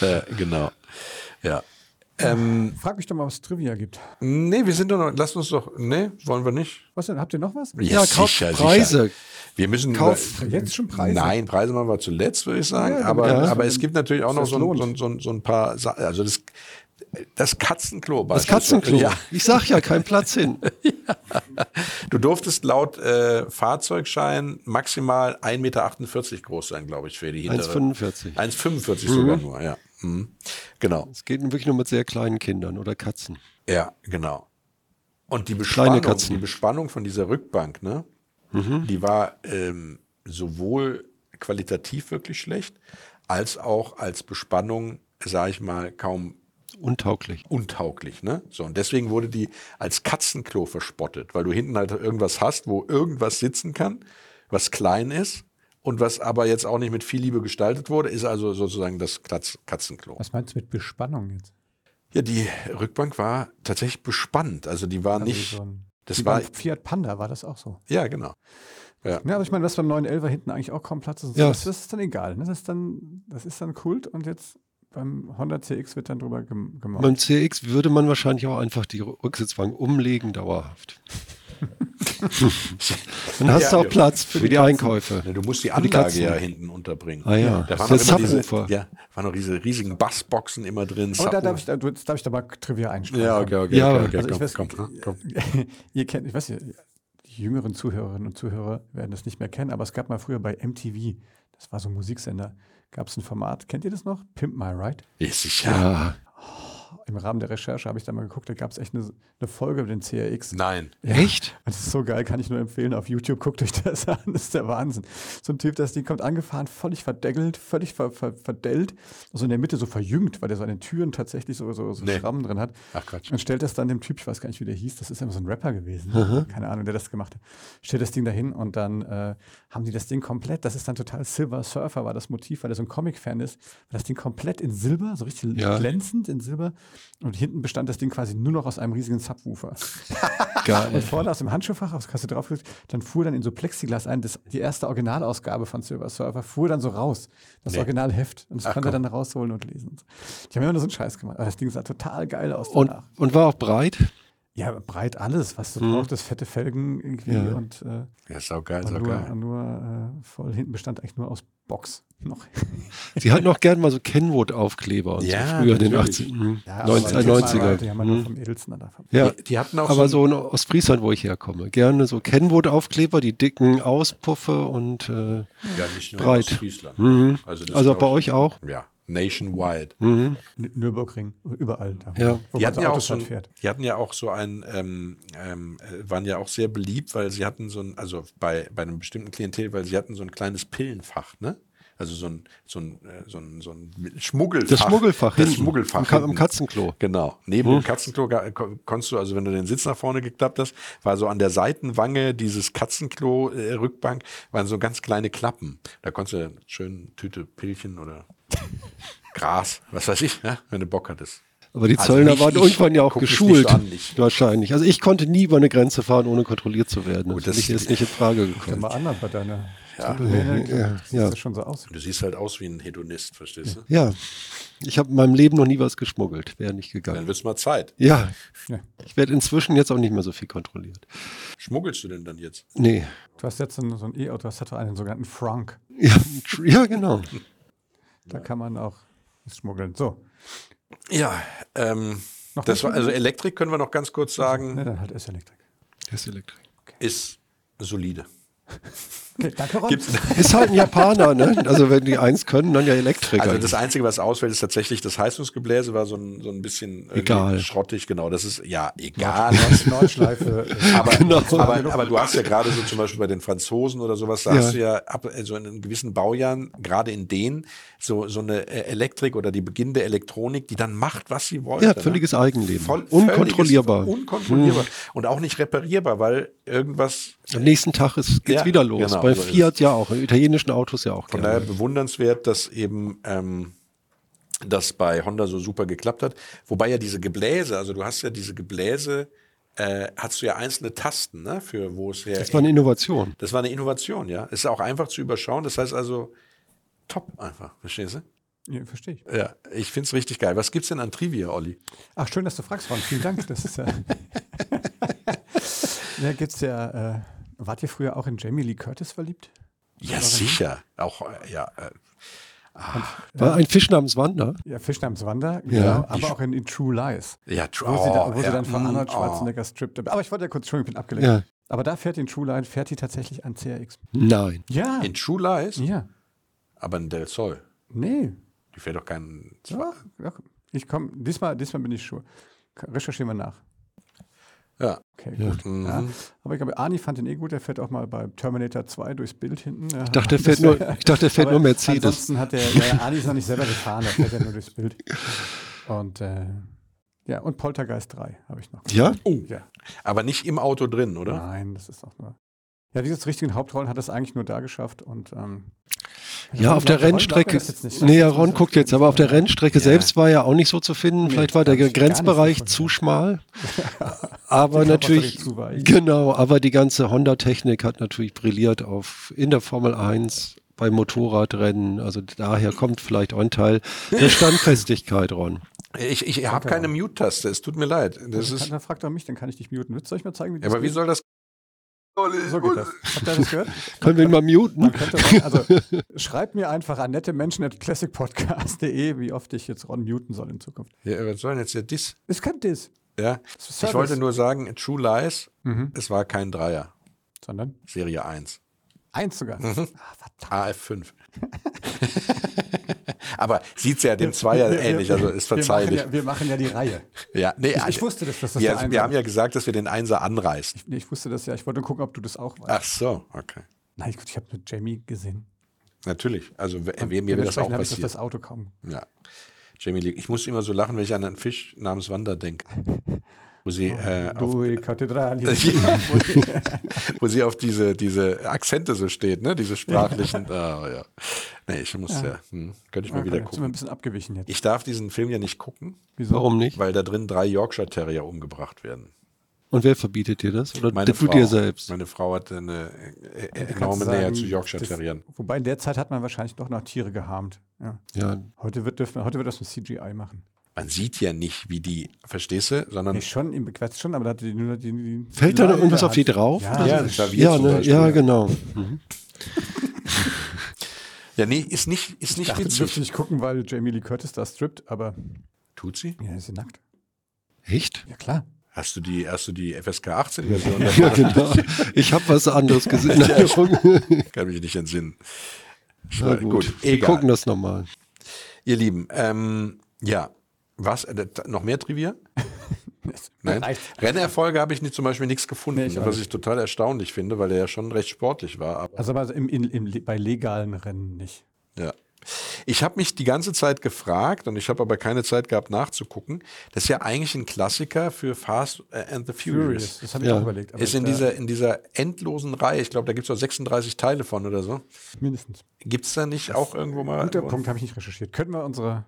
ja, genau. Ja. Ähm, Frag mich doch mal, was es Trivia gibt. nee, wir sind doch noch, lasst uns doch, nee, wollen wir nicht? Was denn? Habt ihr noch was? Ja, kauft Preise. Wir müssen Kauf- Jetzt schon Preise? Nein, Preise machen wir zuletzt, würde ich sagen. Ja, aber, ja. aber es gibt natürlich auch noch so, ein- so, ein- so, ein- so ein paar Sachen. Also das, das Katzenklo. Das. Katzenklo. Ja, Ich sag ja, kein Platz hin. du durftest laut äh, Fahrzeugschein maximal 1,48 Meter groß sein, glaube ich, für die hintere. 1,45. 1,45 sogar nur, ja. Mhm. Genau. Es geht wirklich nur mit sehr kleinen Kindern oder Katzen. Ja, genau. Und die Bespannung, Katzen. die Bespannung von dieser Rückbank, ne, die war ähm, sowohl qualitativ wirklich schlecht, als auch als Bespannung, sage ich mal, kaum Untauglich. untauglich. Ne? So, und deswegen wurde die als Katzenklo verspottet, weil du hinten halt irgendwas hast, wo irgendwas sitzen kann, was klein ist und was aber jetzt auch nicht mit viel Liebe gestaltet wurde, ist also sozusagen das Katz Katzenklo. Was meinst du mit Bespannung jetzt? Ja, die Rückbank war tatsächlich bespannt. Also die war nicht. so ein, das war. beim Fiat Panda war das auch so. Ja, genau. Ja. Ja, aber ich meine, dass beim 911er hinten eigentlich auch kaum Platz ist. Ja. Das, das ist dann egal. Ne? Das, ist dann, das ist dann Kult und jetzt beim Honda CX wird dann drüber gem gemacht. Beim CX würde man wahrscheinlich auch einfach die Rücksitzbank umlegen, dauerhaft. Dann hast Ja, du auch. Platz für, die Katzen. Einkäufe. Ja, du musst die Für die Anlage ja hinten unterbringen. Ah ja, Da waren noch immer diese, ja, waren noch diese riesigen Bassboxen immer drin. aber da darf ich, da, darf ich da mal Trivia einstreuen. ja, okay, okay, Ja, okay, okay, Also ich komm, weiß, komm, komm. ihr kennt, ich weiß nicht, die jüngeren Zuhörerinnen und Zuhörer werden das nicht mehr kennen, aber es gab mal früher bei MTV, das war so ein Musiksender, gab es ein Format, kennt ihr das noch? Pimp My Ride? Ja, sicher. Ja, Im Rahmen der Recherche habe ich da mal geguckt, da gab es echt eine, eine Folge über den CRX. Nein. echt? Und das ist so geil, kann ich nur empfehlen. Auf YouTube guckt euch das an. Das ist der Wahnsinn. So ein Typ, das Ding kommt angefahren, völlig verdeckelt, völlig ver, ver, verdellt, also in der Mitte so verjüngt, weil der so an den Türen tatsächlich so, so, so Nee. Schrammen drin hat. Ach Quatsch. Und stellt das dann dem Typ, ich weiß gar nicht, wie der hieß, das ist immer so ein Rapper gewesen, keine Ahnung, der das gemacht hat, stellt das Ding dahin und dann äh, haben die das Ding komplett, das ist dann total Silver Surfer, war das Motiv, weil er so ein Comic-Fan ist, war das Ding komplett in Silber, so richtig Ja. glänzend in Silber und hinten bestand das Ding quasi nur noch aus einem riesigen Subwoofer. Und Geil. vorne aus dem Handschuhfach, aufs Kasse drauf, dann fuhr dann in so Plexiglas ein, das, die erste Originalausgabe von Silver Surfer fuhr dann so raus, das Nee. Originalheft. Und das Ach, konnte er dann rausholen und lesen. Die haben immer nur so einen Scheiß gemacht. Aber das Ding sah total geil aus Und, danach. und war auch breit? Ja, breit alles, was du Hm. brauchst, das fette Felgen irgendwie Ja. und, äh, Ja, saugeil, und nur, saugeil. nur äh, voll hinten bestand eigentlich nur aus Box noch. Sie hatten auch gern mal so Kenwood-Aufkleber und Ja, so früher in den natürlich. 80 ern, Ja, 90, aber äh, die 90er. Die haben wir nur Hm. vom edelsten dann davon. Ja, Die, die hatten auch aber so, so in Ostfriesland, wo ich herkomme. Gerne so Kenwood-Aufkleber, die dicken Auspuffe und äh, ja, nicht nur breit. aus Friesland. Mhm. Also, das also bei euch auch? Ja, nationwide. Mhm. Nürburgring, überall da. Ja. Wo Die hatten, ja auch Autos so ein, fährt. die hatten ja auch so ein, ähm, ähm, äh, waren ja auch sehr beliebt, weil sie hatten so ein, also bei, bei einem bestimmten Klientel, weil sie hatten so ein kleines Pillenfach, ne? Also so ein, so ein, äh, so ein, so ein Schmuggelfach. Das Schmuggelfach Das hinten, Schmuggelfach. am Ka- hinten. Katzenklo. Genau. Neben dem Katzenklo ga- kon- konntest du, also wenn du den Sitz nach vorne geklappt hast, war so an der Seitenwange dieses Katzenklo-Rückbank, waren so ganz kleine Klappen. Da konntest du schön Tüte Pillchen oder Gras, was weiß ich, ne? wenn du Bock hattest. Aber die Also Zöllner nicht waren ich. irgendwann ja auch geschult. so an, wahrscheinlich. Also ich konnte nie über eine Grenze fahren, ohne kontrolliert zu werden. Gut, das das- ist nicht in Frage gekommen. mal an bei deiner Ja. Ja, sieht ja. das schon so aus. Du siehst halt aus wie ein Hedonist, verstehst du? Ja, ich habe in meinem Leben noch nie was geschmuggelt. Wäre nicht Dann gegangen. wird's mal Zeit. Ja, Ja. ich werde inzwischen jetzt auch nicht mehr so viel kontrolliert. Schmuggelst du denn dann jetzt? Nee. Du hast jetzt so ein, E-Auto, das hat doch einen sogenannten Frank. Ja, ja genau. Da kann man auch schmuggeln. So, Ja, ähm, Noch das war, also Elektrik können wir noch ganz kurz sagen, ne, dann halt ist Elektrik. Das ist Elektrik. ist solide. Danke, Ron. Gibt's, Ist halt ein Japaner, ne? Also wenn die eins können, dann ja Elektriker. Also das Einzige, was ausfällt, ist tatsächlich das Heizungsgebläse, war so ein, so ein bisschen irgendwie Egal. schrottig, genau. Das ist ja egal. Nordschleife. Aber, Genau. aber, aber du hast ja gerade so zum Beispiel bei den Franzosen oder sowas, da Ja. hast du ja ab, äh, so in gewissen Baujahren, gerade in denen, so, so eine äh, Elektrik oder die beginnende Elektronik, die dann macht, was sie wollte. ja, ne? völliges Eigenleben. Voll, Unkontrollierbar. völliges- Unkontrollierbar. Und auch nicht reparierbar, weil irgendwas Am nächsten Tag ist, geht's Ja, wieder los. genau, Bei so ist Fiat ja auch, italienischen Autos ja auch Von gerne. daher bewundernswert, dass eben ähm, das bei Honda so super geklappt hat. Wobei ja diese Gebläse, also du hast ja diese Gebläse, äh, hast du ja einzelne Tasten, ne, für wo es her. Das war eine Innovation. das war eine Innovation, ja. Ist auch einfach zu überschauen. Das heißt also top einfach, verstehst du? Ja, verstehe ich. Ja, ich find's richtig geil. Was gibt's denn an Trivia, Olli? Ach, schön, dass du fragst, Ron. Vielen Dank. Das ist ja. ja, gibt's ja. Äh, wart ihr früher auch in Jamie Lee Curtis verliebt? Ja, sicher. Auch, äh, ja, äh, War ein Fisch namens Wanda. Ja, Fisch namens Wanda, Ja. genau, aber auch in, in True Lies. ja, tr- Wo, sie, da, oh, wo sie ja, dann von mm, Arnold oh. Schwarzenegger strippt. Aber ich wollte ja kurz, Entschuldigung, ich bin abgelenkt. Ja. Aber da fährt die in True Line, fährt die tatsächlich ein CRX. Nein. Ja. In True Lies, ja. aber in Del Sol. Nee. Die fährt doch keinen. Ja, ich komme, diesmal, diesmal bin ich sure. Recherchieren wir nach. Ja. Okay, Ja. gut. Mhm. Ja. Aber ich glaube, Arnie fand den eh gut. Der fährt auch mal bei Terminator 2 durchs Bild hinten. Ich dachte, der fährt nur, ich dachte, der fährt nur Mercedes. Ansonsten hat der, ja, Arnie ist noch nicht selber gefahren, der fährt ja nur durchs Bild. Und, äh, ja, und Poltergeist 3 habe ich noch. Ja? Oh. Ja. Aber nicht im Auto drin, oder? Nein, das ist doch nur. Ja, dieses richtigen Hauptrollen hat es eigentlich nur da geschafft und ähm, Ja, auf der Rennstrecke. Nee, ist Ron so- guckt jetzt, aber auf der Rennstrecke Ja. selbst war er auch nicht so zu finden. Nee, Vielleicht war der Grenzbereich zu schmal. Aber natürlich, weich. genau, aber die ganze Honda-Technik hat natürlich brilliert auf, in der Formel 1, bei Motorradrennen. Also daher kommt vielleicht auch ein Teil der Standfestigkeit, Ron. Ich, ich habe keine. Mute-Taste, es tut mir leid. Das Das ist, dann fragt er mich, dann kann ich dich muten. Willst du euch mal zeigen, wie ja, das aber wie geht? soll das. So geht das. Habt ihr das gehört? Können wir ihn mal muten? Man also schreibt mir einfach an nette Menschen at classicpodcast.de, wie oft ich jetzt Ron muten soll in Zukunft. Ja, was soll denn jetzt der Diss? Es kann das. Ja, ist ich wollte nur sagen, True Lies, Mhm. es war kein Dreier, Sondern Serie 1. eins sogar. Mhm. Ah, verdammt. AF5. Aber sieht ja dem Zweier ähnlich, also ist wir machen, verzeihlich. ja, wir machen ja die Reihe. Ja, nee, Ich, ich wusste das, dass das ja, der Einser wir haben ja gesagt, dass wir den Einser anreißen. Nee, ich wusste das ja. Ich wollte gucken, ob du das auch weißt. Ach so, okay. Nein, ich, ich habe mit Jamie gesehen. Natürlich. Also w- Und mir das auch habe ich das, Auto kaum. Ja. Jamie Lee, ich muss immer so lachen, wenn ich an einen Fisch namens Wanda denke. Wo sie, äh, auf, wo sie auf diese, diese Akzente so steht, ne? Diese sprachlichen. Ah, ja. Nee, ich muss ja, hm, könnte ich mal Okay, wieder jetzt sind wir gucken. ein bisschen abgewichen jetzt. Ich darf diesen Film ja nicht gucken, Wieso? Warum nicht? weil da drin drei Yorkshire Terrier umgebracht werden. Und wer verbietet dir das? Oder Meine du Frau, dir selbst? Meine Frau hat eine äh, äh, enorme sagen, Nähe zu Yorkshire Terriern. Wobei in der Zeit hat man wahrscheinlich doch noch Tiere geharmt. Ja. Ja, Heute, wird, dürfen, heute wird das mit CGI machen. Man sieht ja nicht, wie die, verstehst du, sondern Nee, schon, im Quatsch schon, aber da hat die nur die, die Fällt da noch irgendwas auf die drauf? Ja, Ja, ja, ne? Ja, genau. Mhm. ja, nee, ist nicht, ist Ich nicht dachte, du witzig. dürfte nicht gucken, weil Jamie Lee Curtis da strippt, aber Tut sie? ja, ist sie nackt. Echt? Ja, klar. Hast du die, hast du die FSK 18 Version? Ja, genau. Ich habe was anderes gesehen. Kann mich nicht entsinnen. Na gut, gut, wir gucken das nochmal. Ihr Lieben, ähm, ja, was, äh, noch mehr Trivia? Nein. Rennerfolge habe ich nicht, zum Beispiel nichts gefunden, Nee, ich was ich total erstaunlich finde, weil er ja schon recht sportlich war. Aber, Also aber im, im, bei legalen Rennen nicht. ja. Ich habe mich die ganze Zeit gefragt und ich habe aber keine Zeit gehabt nachzugucken. Das ist ja eigentlich ein Klassiker für Fast äh, and the Furious. Furious, das habe ich Ja. auch überlegt. Ist in da- dieser, in dieser endlosen Reihe, ich glaube, da gibt es auch 36 Teile von oder so. Mindestens. Gibt es da nicht auch irgendwo mal. Guter Punkt, habe ich nicht recherchiert. Könnten wir unsere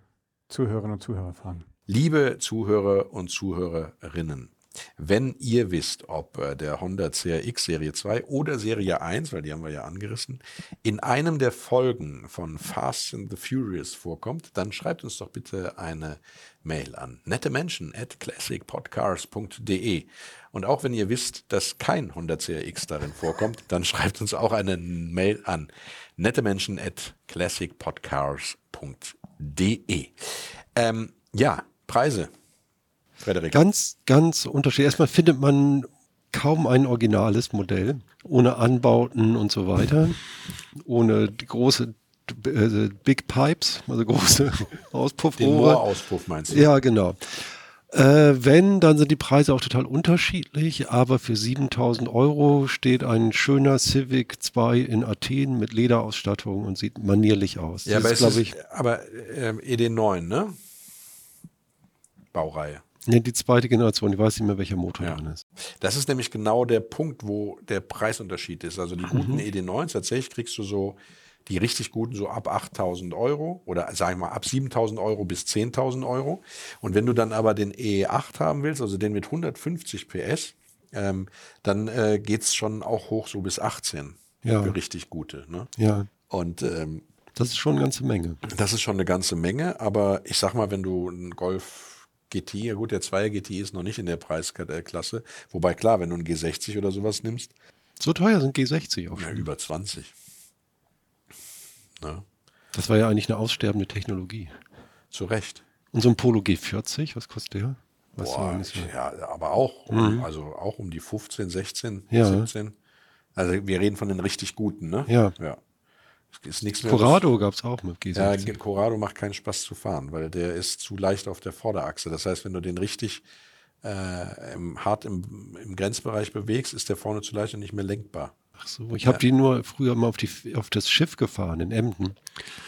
Zuhörerinnen und Zuhörer fragen. Liebe Zuhörer und Zuhörerinnen, wenn ihr wisst, ob äh, der Honda CRX Serie 2 oder Serie 1, weil die haben wir ja angerissen, in einem der Folgen von Fast and the Furious vorkommt, dann schreibt uns doch bitte eine Mail an nette Menschen at classicpodcast.de. Und auch wenn ihr wisst, dass kein Honda CRX darin vorkommt, dann schreibt uns auch eine Mail an nette Menschen at classicpodcast.de. Ähm, ja, Preise. Frederik. Ganz, ganz unterschiedlich. Erstmal findet man kaum ein originales Modell, ohne Anbauten und so weiter, ohne große äh, Big Pipes, also große Den Auspuffrohre. Moor-Auspuff meinst du? Ja, genau. Äh, wenn, dann sind die Preise auch total unterschiedlich, aber für 7000 Euro steht ein schöner Civic 2 in Athen mit Lederausstattung und sieht manierlich aus. Ja, Das aber, ist, ich, aber ähm, ED9, ne? Baureihe. ne, die zweite Generation, ich weiß nicht mehr, welcher Motor Ja. drin ist. Das ist nämlich genau der Punkt, wo der Preisunterschied ist. Also die guten ED9s, tatsächlich kriegst du so die richtig guten so ab 8.000 Euro oder sagen wir mal ab 7.000 Euro bis 10.000 Euro. Und wenn du dann aber den E8 haben willst, also den mit 150 PS, ähm, dann äh, geht es schon auch hoch so bis 18 Ja. für richtig gute. Ne? Ja, Und ähm, das ist schon eine ganze Menge. Das ist schon eine ganze Menge, aber ich sag mal, wenn du einen Golf GT, ja gut, der 2er GT ist noch nicht in der Preisklasse, wobei klar, wenn du einen G60 oder sowas nimmst, So teuer sind G60 auch ja, schon. über 20. Ne? Das war ja eigentlich eine aussterbende Technologie. Zu Recht. Und so ein Polo G40, was kostet der? Du Boah, ja, aber auch, um, also auch um die 15, 16, Ja. 17. Also wir reden von den richtig guten, ne? Ja. ja. Ist nichts mehr. Corrado gab es auch mit Ja, G60. Corrado macht keinen Spaß zu fahren, weil der ist zu leicht auf der Vorderachse. Das heißt, wenn du den richtig äh, im, hart im, im Grenzbereich bewegst, ist der vorne zu leicht und nicht mehr lenkbar. Ach so, ich habe die nur früher mal auf, die, auf das Schiff gefahren in Emden.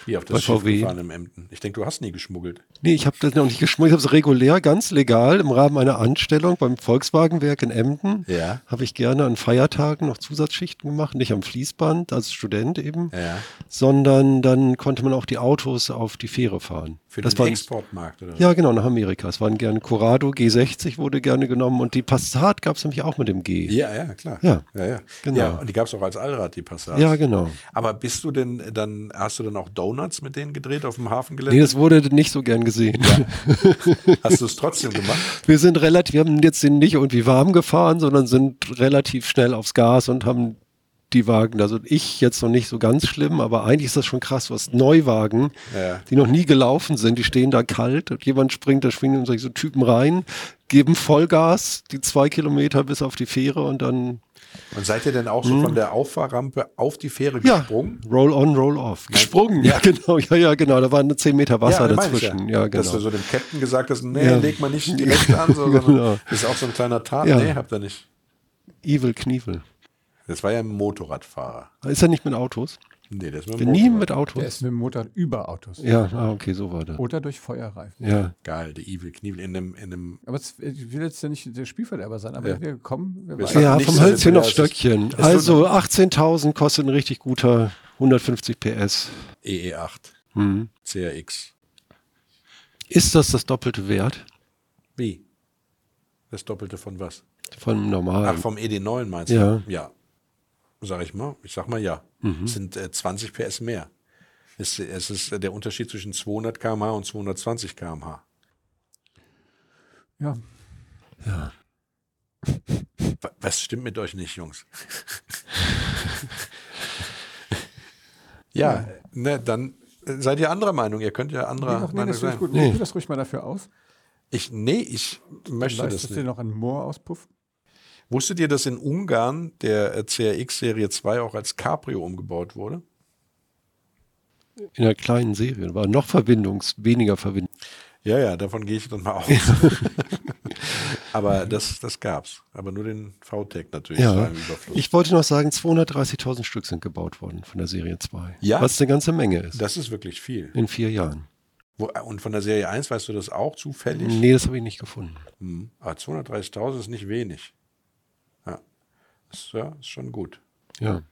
Wie auf Bei das Schiff VW. gefahren im Emden. Ich denke, du hast nie geschmuggelt. Nee, ich habe das noch nicht geschmuggelt. Ich habe es regulär, ganz legal im Rahmen einer Anstellung beim Volkswagenwerk in Emden. Ja. Habe ich gerne an Feiertagen noch Zusatzschichten gemacht, nicht am Fließband als Student eben, Ja. sondern dann konnte man auch die Autos auf die Fähre fahren. Für das den war Exportmarkt, oder? ja genau nach Amerika. Es waren gerne Corrado G60 wurde gerne genommen und die Passat gab es nämlich auch mit dem G. Ja, ja, klar. Ja. ja, ja. Genau. Ja, und die gab es auch als Allrad, die Passat. Ja, genau. Aber bist du denn dann, hast du dann auch Donuts mit denen gedreht auf dem Hafengelände? Nee, das wurde nicht so gern gesehen. hast du es trotzdem gemacht? Wir sind relativ, wir haben jetzt den nicht irgendwie warm gefahren, sondern sind relativ schnell aufs Gas und haben die Wagen, also ich jetzt noch nicht so ganz schlimm, aber eigentlich ist das schon krass, was Neuwagen, Ja. die noch nie gelaufen sind, die stehen da kalt und jemand springt, da springen so Typen rein, geben Vollgas, die zwei Kilometer bis auf die Fähre und dann Und seid ihr denn auch so von der Auffahrrampe auf die Fähre Hm. Ja, gesprungen? roll on, roll off. Gesprungen, ja, genau, ja, ja, genau. Da waren 10 Meter Wasser ich dazwischen. Ja, Dass genau. du so dem Captain gesagt hast, nee, Ja. leg mal nicht direkt an, so, sondern Genau. ist auch so ein kleiner Tat. Ja. Nee, habt ihr nicht. Evil Knievel. Das war ja ein Motorradfahrer. Ist er nicht mit Autos? Nee, der ist mit dem nie Motorrad. mit Der Autos. ist mit dem Motor über Autos. Ja, ah, okay, so war das. Oder durch Feuerreifen. Ja. Geil, der Evil Knievel in einem, in einem Aber es, ich will jetzt ja nicht der Spielverderber sein, aber Ja. wir kommen. Wir Ja, nicht, vom Hölzchen ja, ist- Stöckchen. Also 18.000 kostet ein richtig guter 150 PS. EE8 Hm. CRX. Ist das das doppelte Wert Wie? Das Doppelte von was? von normalen? Ach, vom ED9 meinst Ja. du? Ja. Sag ich mal. Ich sag mal ja. Mhm. Es sind äh, 20 PS mehr. Es, es ist äh, der Unterschied zwischen 200 km/h und 220 km/h. Ja. Ja. Wa- Was stimmt mit euch nicht, Jungs? ja, ne, dann äh, seid ihr anderer Meinung. Ihr könnt ja Nee, anderer noch, nee, Meinung das finde ich sein. gut. Nee. Nee. das ruhig mal dafür aus. Ich, nee, ich möchte das Leistest dir nicht. noch einen Moor-Auspuff? Wusstet ihr, dass in Ungarn der äh, CRX Serie 2 auch als Cabrio umgebaut wurde? In einer kleinen Serie. War noch Verbindungs, weniger Verbindung. Ja, ja, davon gehe ich dann mal aus. Aber das, das gab's. Aber nur den VTEC natürlich. Ja. Ich wollte noch sagen, 230.000 Stück sind gebaut worden von der Serie 2. Ja? Was eine ganze Menge ist. das ist wirklich viel. in vier Jahren. Wo, und von der Serie 1 weißt du das auch zufällig? Nee, das habe ich nicht gefunden. Hm. Aber 230.000 ist nicht wenig. Ja. Ist, ja, ist schon gut. Ja.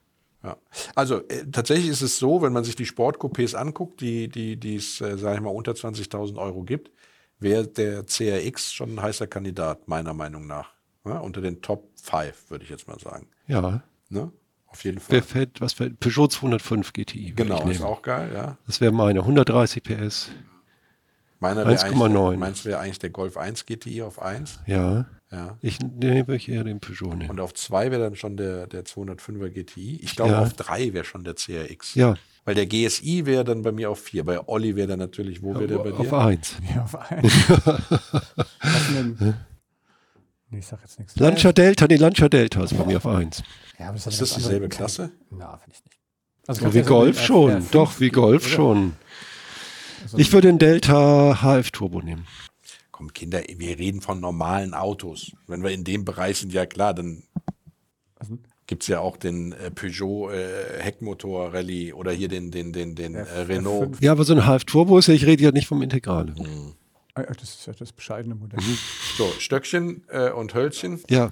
Ja. Also äh, tatsächlich ist es so, wenn man sich die Sportcoupés anguckt, die die die es, äh, sage ich mal, unter 20.000 Euro gibt, wäre der CRX schon ein heißer Kandidat, meiner Meinung nach. Ja, unter den Top 5, würde ich jetzt mal sagen. Ja. Ne? Auf jeden Fall. Wer fährt, was fährt? Peugeot 205 GTI. Genau, ist auch geil, ja. Das wäre meine. 130 PS. Meiner wäre 1,9. eigentlich, meins wäre eigentlich der Golf 1 GTI auf 1. Ja. Ja. Ich nehme ich eher den Peugeot nehmen. Und auf 2 wäre dann schon der, der 205er GTI. Ich glaube, Ja. auf 3 wäre schon der CRX. Ja, Weil der GSI wäre dann bei mir auf 4. Bei Olli wäre dann natürlich, wo wäre der bei auf dir? 1. Ja, auf denn? Nee, ich sag jetzt nichts. Lancia Delta, nee, Lancia Delta ist bei mir auf 1. Ja, aber das Ist das dieselbe andere- Klasse? Na, finde ich nicht. Also So wie so Golf den schon. R5 Doch, wie Golf oder? schon. So Ich würde den Delta HF Turbo nehmen. Komm, Kinder, wir reden von normalen Autos. Wenn wir in dem Bereich sind, ja klar, dann gibt es ja auch den äh, Peugeot äh, Heckmotor Rallye oder hier den, den, den, den äh, Renault. F5. Ja, aber so ein HF Turbo ist ja, ich rede ja nicht vom Integrale. Ah, ja, Das ist ja das bescheidene Modell. So, Stöckchen äh, und Hölzchen. Ja,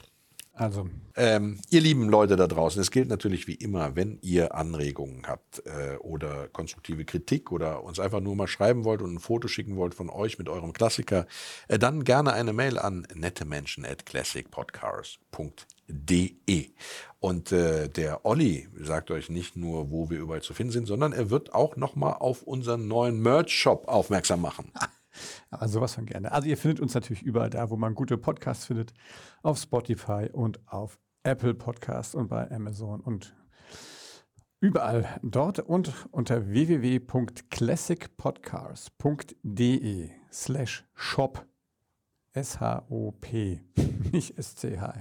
Also, Ähm, ihr lieben Leute da draußen, es gilt natürlich wie immer, wenn ihr Anregungen habt äh, oder konstruktive Kritik oder uns einfach nur mal schreiben wollt und ein Foto schicken wollt von euch mit eurem Klassiker, äh, dann gerne eine Mail an nettemenschen@classicpodcast.de. Und äh, der Olli sagt euch nicht nur, wo wir überall zu finden sind, sondern er wird auch noch mal auf unseren neuen Merch-Shop aufmerksam machen. aber sowas von gerne. Also, ihr findet uns natürlich überall da, wo man gute Podcasts findet. Auf Spotify und auf Apple Podcasts und bei Amazon und überall dort und unter www.classicpodcast.de slash shop S-H-O-P, nicht S-C-H.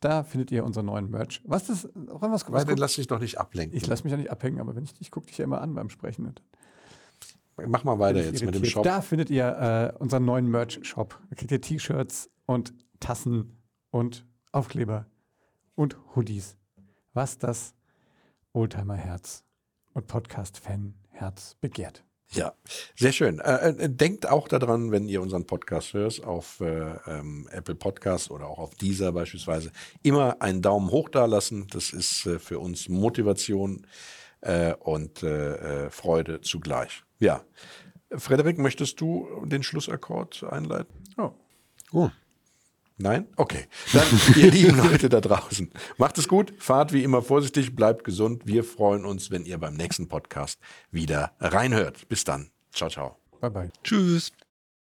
Da findet ihr unseren neuen Merch. Was ist, was, was, Weil dann was lass dich doch nicht ablenken. ich lasse mich ja nicht abhängen, aber wenn ich, ich gucke dich ja immer an beim Sprechen. Mach mal weiter jetzt mit dem. Shop. Da findet ihr äh, unseren neuen Merch-Shop. Da kriegt ihr T-Shirts und Tassen und Aufkleber und Hoodies. Was das Oldtimer-Herz und Podcast-Fan-Herz begehrt. Ja, sehr schön. Äh, äh, denkt auch daran, wenn ihr unseren Podcast hört, auf äh, ähm, Apple Podcast oder auch auf dieser beispielsweise, immer einen Daumen hoch da lassen. Das ist äh, für uns Motivation äh, und äh, äh, Freude zugleich. Ja. Frederik, möchtest du den Schlussakkord einleiten? Oh. oh. Nein? Okay. Dann, ihr lieben Leute da draußen, macht es gut, fahrt wie immer vorsichtig, bleibt gesund. Wir freuen uns, wenn ihr beim nächsten Podcast wieder reinhört. Bis dann. Ciao, ciao. Bye bye. Tschüss.